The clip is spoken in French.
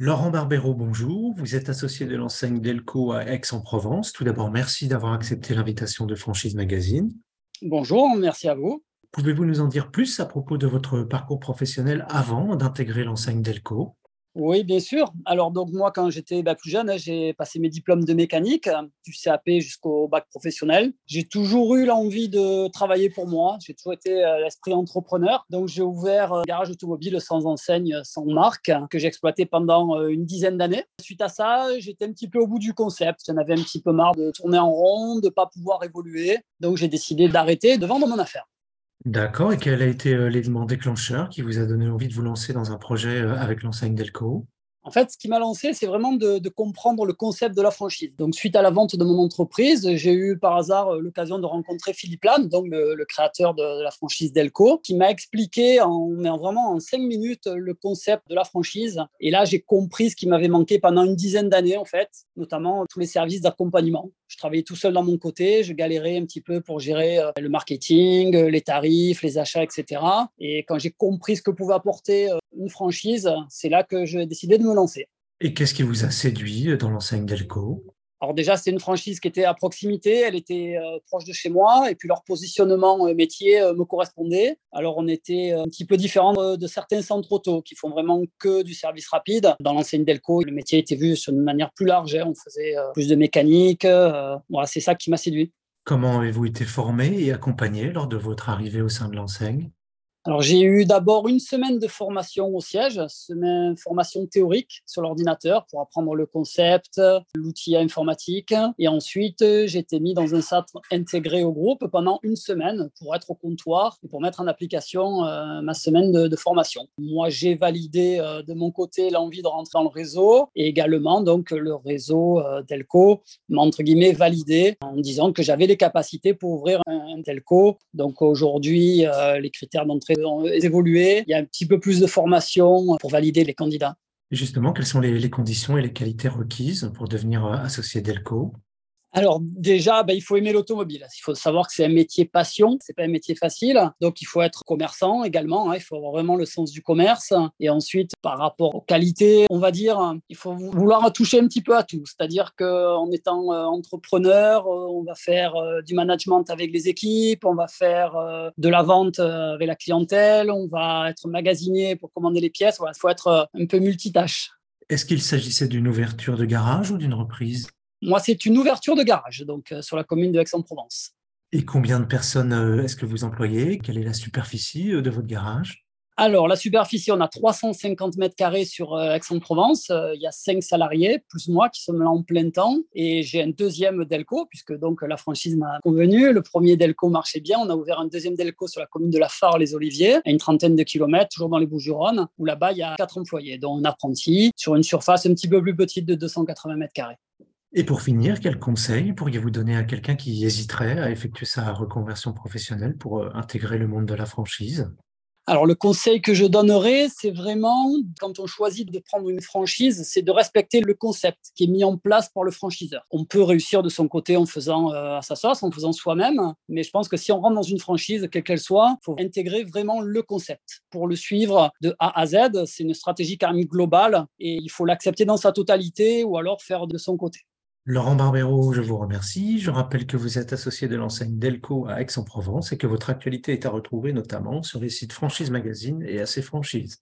Laurent Barbero, bonjour. Vous êtes associé de l'enseigne Delco à Aix-en-Provence. Tout d'abord, merci d'avoir accepté l'invitation de Franchise Magazine. Bonjour, merci à vous. Pouvez-vous nous en dire plus à propos de votre parcours professionnel avant d'intégrer l'enseigne Delco? Oui, bien sûr. Alors, donc, moi, quand j'étais bah, plus jeune, hein, j'ai passé mes diplômes de mécanique, du CAP jusqu'au bac professionnel. J'ai toujours eu l'envie de travailler pour moi. J'ai toujours été euh, l'esprit entrepreneur. Donc, j'ai ouvert un garage automobile sans enseigne, sans marque, que j'ai exploité pendant euh, une dizaine d'années. Suite à ça, j'étais un petit peu au bout du concept. J'en avais un petit peu marre de tourner en rond, de ne pas pouvoir évoluer. Donc, j'ai décidé d'arrêter, de vendre mon affaire. D'accord. Et quel a été euh, l'élément déclencheur qui vous a donné envie de vous lancer dans un projet euh, avec l'enseigne Delco? En fait, ce qui m'a lancé, c'est vraiment de, comprendre le concept de la franchise. Donc, suite à la vente de mon entreprise, j'ai eu par hasard euh, l'occasion de rencontrer Philippe Lam, donc le, créateur de, la franchise Delco, qui m'a expliqué en, vraiment en cinq minutes le concept de la franchise. Et là, j'ai compris ce qui m'avait manqué pendant une dizaine d'années, en fait, notamment tous les services d'accompagnement. Je travaillais tout seul dans mon côté, je galérais un petit peu pour gérer euh, le marketing, les tarifs, les achats, etc. Et quand j'ai compris ce que pouvait apporter euh, une franchise, c'est là que j'ai décidé de me lancer. Et qu'est-ce qui vous a séduit dans l'enseigne Delco alors déjà, c'est une franchise qui était à proximité, elle était euh, proche de chez moi, et puis leur positionnement euh, métier euh, me correspondait. Alors on était un petit peu différent de, certains centres auto qui font vraiment que du service rapide. Dans l'enseigne Delco, le métier était vu sur une manière plus large, hein. on faisait plus de mécanique. voilà, c'est ça qui m'a séduit. Comment avez-vous été formé et accompagné lors de votre arrivée au sein de l'enseigne? Alors, j'ai eu d'abord une semaine de formation au siège, une formation théorique sur l'ordinateur pour apprendre le concept, l'outil informatique. Et ensuite, j'ai été mis dans un centre intégré au groupe pendant une semaine pour être au comptoir et pour mettre en application euh, ma semaine de, formation. Moi, j'ai validé euh, de mon côté l'envie de rentrer dans le réseau et également, donc, le réseau euh, Delco m'a, entre guillemets, validé en disant que j'avais les capacités pour ouvrir un, un Delco. Donc, aujourd'hui, les critères d'entrée ont évolué. Il y a un petit peu plus de formation pour valider les candidats. Justement, quelles sont les, conditions et les qualités requises pour devenir euh, associé d'ELCO? Alors déjà, ben, il faut aimer l'automobile. Il faut savoir que c'est un métier passion, c'est pas un métier facile. Donc il faut être commerçant également. Hein. Il faut avoir vraiment le sens du commerce. Et ensuite, par rapport aux qualités, on va dire, il faut vouloir toucher un petit peu à tout. C'est-à-dire qu'en étant euh, entrepreneur, euh, on va faire euh, du management avec les équipes, on va faire de la vente avec la clientèle, on va être magasinier pour commander les pièces. il faut être un peu multitâche. Est-ce qu'il s'agissait d'une ouverture de garage ou d'une reprise? Moi, c'est une ouverture de garage, donc euh, sur la commune de Aix-en-Provence. Et combien de personnes euh, est-ce que vous employez? Quelle est la superficie euh, de votre garage? Alors, la superficie, on a 350 mètres carrés sur Aix-en-Provence. Il y a cinq salariés, plus moi, qui sommes là en plein temps. Et j'ai un deuxième Delco, puisque donc la franchise m'a convenu. Le premier Delco marchait bien. On a ouvert un deuxième Delco sur la commune de La Phare, les Oliviers, à une trentaine de kilomètres, toujours dans les Bouches-du-Rhône, où là-bas, il y a quatre employés, dont un apprenti, sur une surface un petit peu plus petite de 280 mètres carrés. Et pour finir, quel conseil pourriez-vous donner à quelqu'un qui hésiterait à effectuer sa reconversion professionnelle pour euh, intégrer le monde de la franchise? Alors le conseil que je donnerais, c'est vraiment, quand on choisit de prendre une franchise, c'est de respecter le concept qui est mis en place par le franchiseur. On peut réussir de son côté en faisant euh, à sa sauce, en faisant soi-même, mais je pense que si on rentre dans une franchise, quelle qu'elle soit, il faut intégrer vraiment le concept. Pour le suivre de A à Z, c'est une stratégie quand même globale et il faut l'accepter dans sa totalité ou alors faire de son côté. Laurent Barbero, je vous remercie. Je rappelle que vous êtes associé de l'enseigne Delco à Aix-en-Provence et que votre actualité est à retrouver notamment sur les sites Franchise Magazine et AC Franchise.